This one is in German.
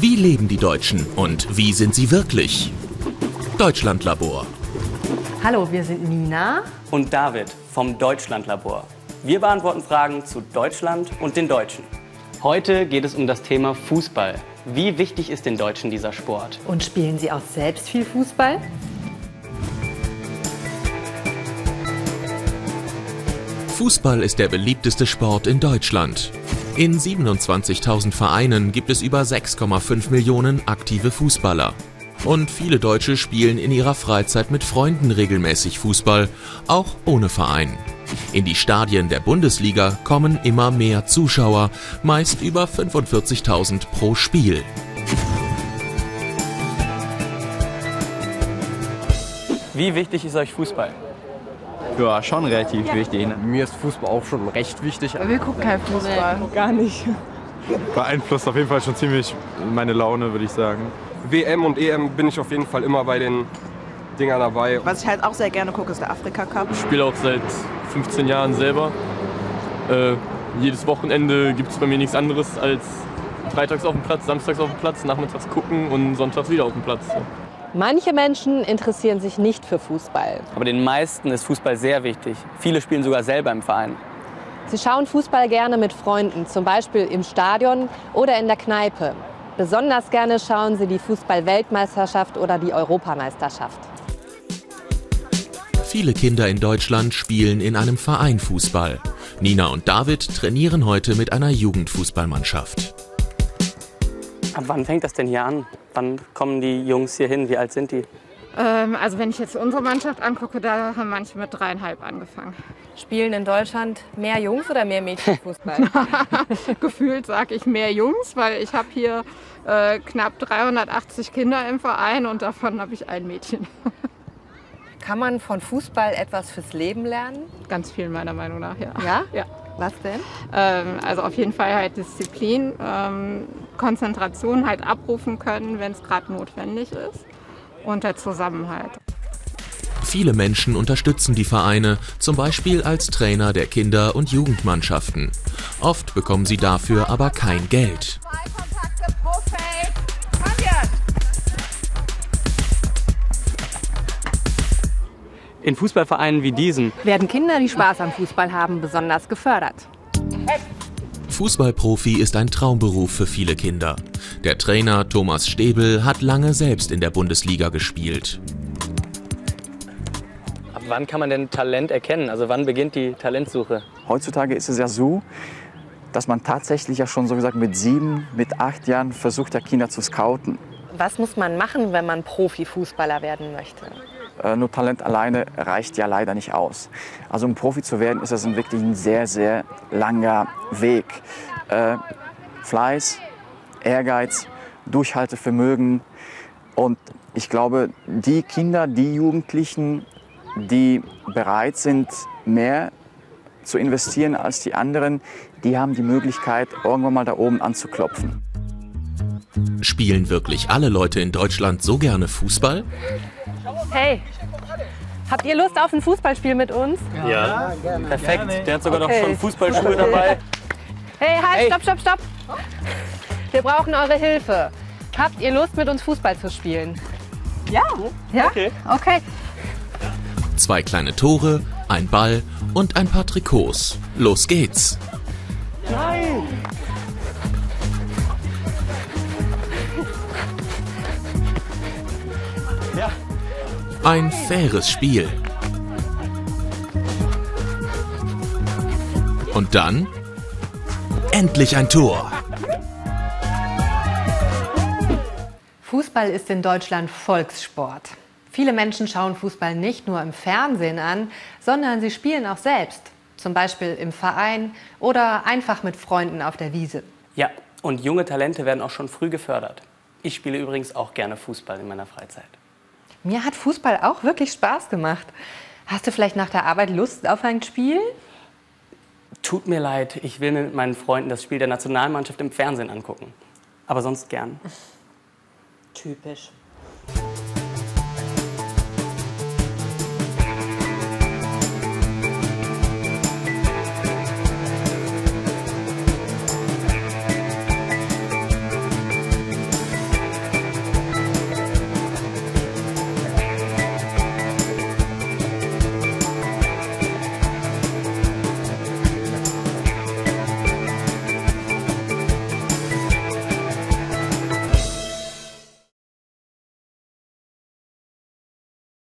Wie leben die Deutschen und wie sind sie wirklich? Deutschlandlabor. Hallo, wir sind Nina und David vom Deutschlandlabor. Wir beantworten Fragen zu Deutschland und den Deutschen. Heute geht es um das Thema Fußball. Wie wichtig ist den Deutschen dieser Sport? Und spielen sie auch selbst viel Fußball? Fußball ist der beliebteste Sport in Deutschland. In 27.000 Vereinen gibt es über 6,5 Millionen aktive Fußballer. Und viele Deutsche spielen in ihrer Freizeit mit Freunden regelmäßig Fußball, auch ohne Verein. In die Stadien der Bundesliga kommen immer mehr Zuschauer, meist über 45.000 pro Spiel. Wie wichtig ist euch Fußball? Ja, schon relativ ja. wichtig. Ne? Mir ist Fußball auch schon recht wichtig. Wir gucken kein Fußball, nee. gar nicht. Beeinflusst auf jeden Fall schon ziemlich meine Laune, würde ich sagen. WM und EM bin ich auf jeden Fall immer bei den Dingern dabei. Was ich halt auch sehr gerne gucke, ist der Afrika Cup. Ich spiele auch seit 15 Jahren selber. Äh, jedes Wochenende gibt es bei mir nichts anderes als freitags auf dem Platz, samstags auf dem Platz, nachmittags gucken und sonntags wieder auf dem Platz. So. Manche Menschen interessieren sich nicht für Fußball. Aber den meisten ist Fußball sehr wichtig. Viele spielen sogar selber im Verein. Sie schauen Fußball gerne mit Freunden, zum Beispiel im Stadion oder in der Kneipe. Besonders gerne schauen sie die Fußball-Weltmeisterschaft oder die Europameisterschaft. Viele Kinder in Deutschland spielen in einem Verein Fußball. Nina und David trainieren heute mit einer Jugendfußballmannschaft. Ab wann fängt das denn hier an? Wann kommen die Jungs hier hin? Wie alt sind die? Ähm, also wenn ich jetzt unsere Mannschaft angucke, da haben manche mit dreieinhalb angefangen. Spielen in Deutschland mehr Jungs oder mehr Mädchen Fußball? Gefühlt sage ich mehr Jungs, weil ich habe hier äh, knapp 380 Kinder im Verein und davon habe ich ein Mädchen. Kann man von Fußball etwas fürs Leben lernen? Ganz viel meiner Meinung nach, ja. Ja? Ja. Was denn? Ähm, also auf jeden Fall halt Disziplin, ähm, Konzentration halt abrufen können, wenn es gerade notwendig ist und der Zusammenhalt. Viele Menschen unterstützen die Vereine, zum Beispiel als Trainer der Kinder- und Jugendmannschaften. Oft bekommen sie dafür aber kein Geld. In Fußballvereinen wie diesen werden Kinder, die Spaß am Fußball haben, besonders gefördert. Fußballprofi ist ein Traumberuf für viele Kinder. Der Trainer Thomas Stäbel hat lange selbst in der Bundesliga gespielt. Ab wann kann man denn Talent erkennen? Also wann beginnt die Talentsuche? Heutzutage ist es ja so, dass man tatsächlich ja schon so gesagt mit sieben, mit acht Jahren versucht, ja Kinder zu scouten. Was muss man machen, wenn man Profifußballer werden möchte? Äh, nur Talent alleine reicht ja leider nicht aus. Also um Profi zu werden, ist das wirklich ein sehr, sehr langer Weg. Äh, Fleiß, Ehrgeiz, Durchhaltevermögen und ich glaube, die Kinder, die Jugendlichen, die bereit sind, mehr zu investieren als die anderen, die haben die Möglichkeit, irgendwann mal da oben anzuklopfen. Spielen wirklich alle Leute in Deutschland so gerne Fußball? Hey, habt ihr Lust auf ein Fußballspiel mit uns? Ja, ja gerne. perfekt. Der hat sogar okay. noch schon Fußballschuhe dabei. Hey, halt, hey. stopp, stopp, stopp. Wir brauchen eure Hilfe. Habt ihr Lust, mit uns Fußball zu spielen? Ja. Ja? Okay. okay. Zwei kleine Tore, ein Ball und ein paar Trikots. Los geht's. Ein faires Spiel. Und dann endlich ein Tor. Fußball ist in Deutschland Volkssport. Viele Menschen schauen Fußball nicht nur im Fernsehen an, sondern sie spielen auch selbst. Zum Beispiel im Verein oder einfach mit Freunden auf der Wiese. Ja, und junge Talente werden auch schon früh gefördert. Ich spiele übrigens auch gerne Fußball in meiner Freizeit. Mir hat Fußball auch wirklich Spaß gemacht. Hast du vielleicht nach der Arbeit Lust auf ein Spiel? Tut mir leid, ich will mit meinen Freunden das Spiel der Nationalmannschaft im Fernsehen angucken. Aber sonst gern. Typisch.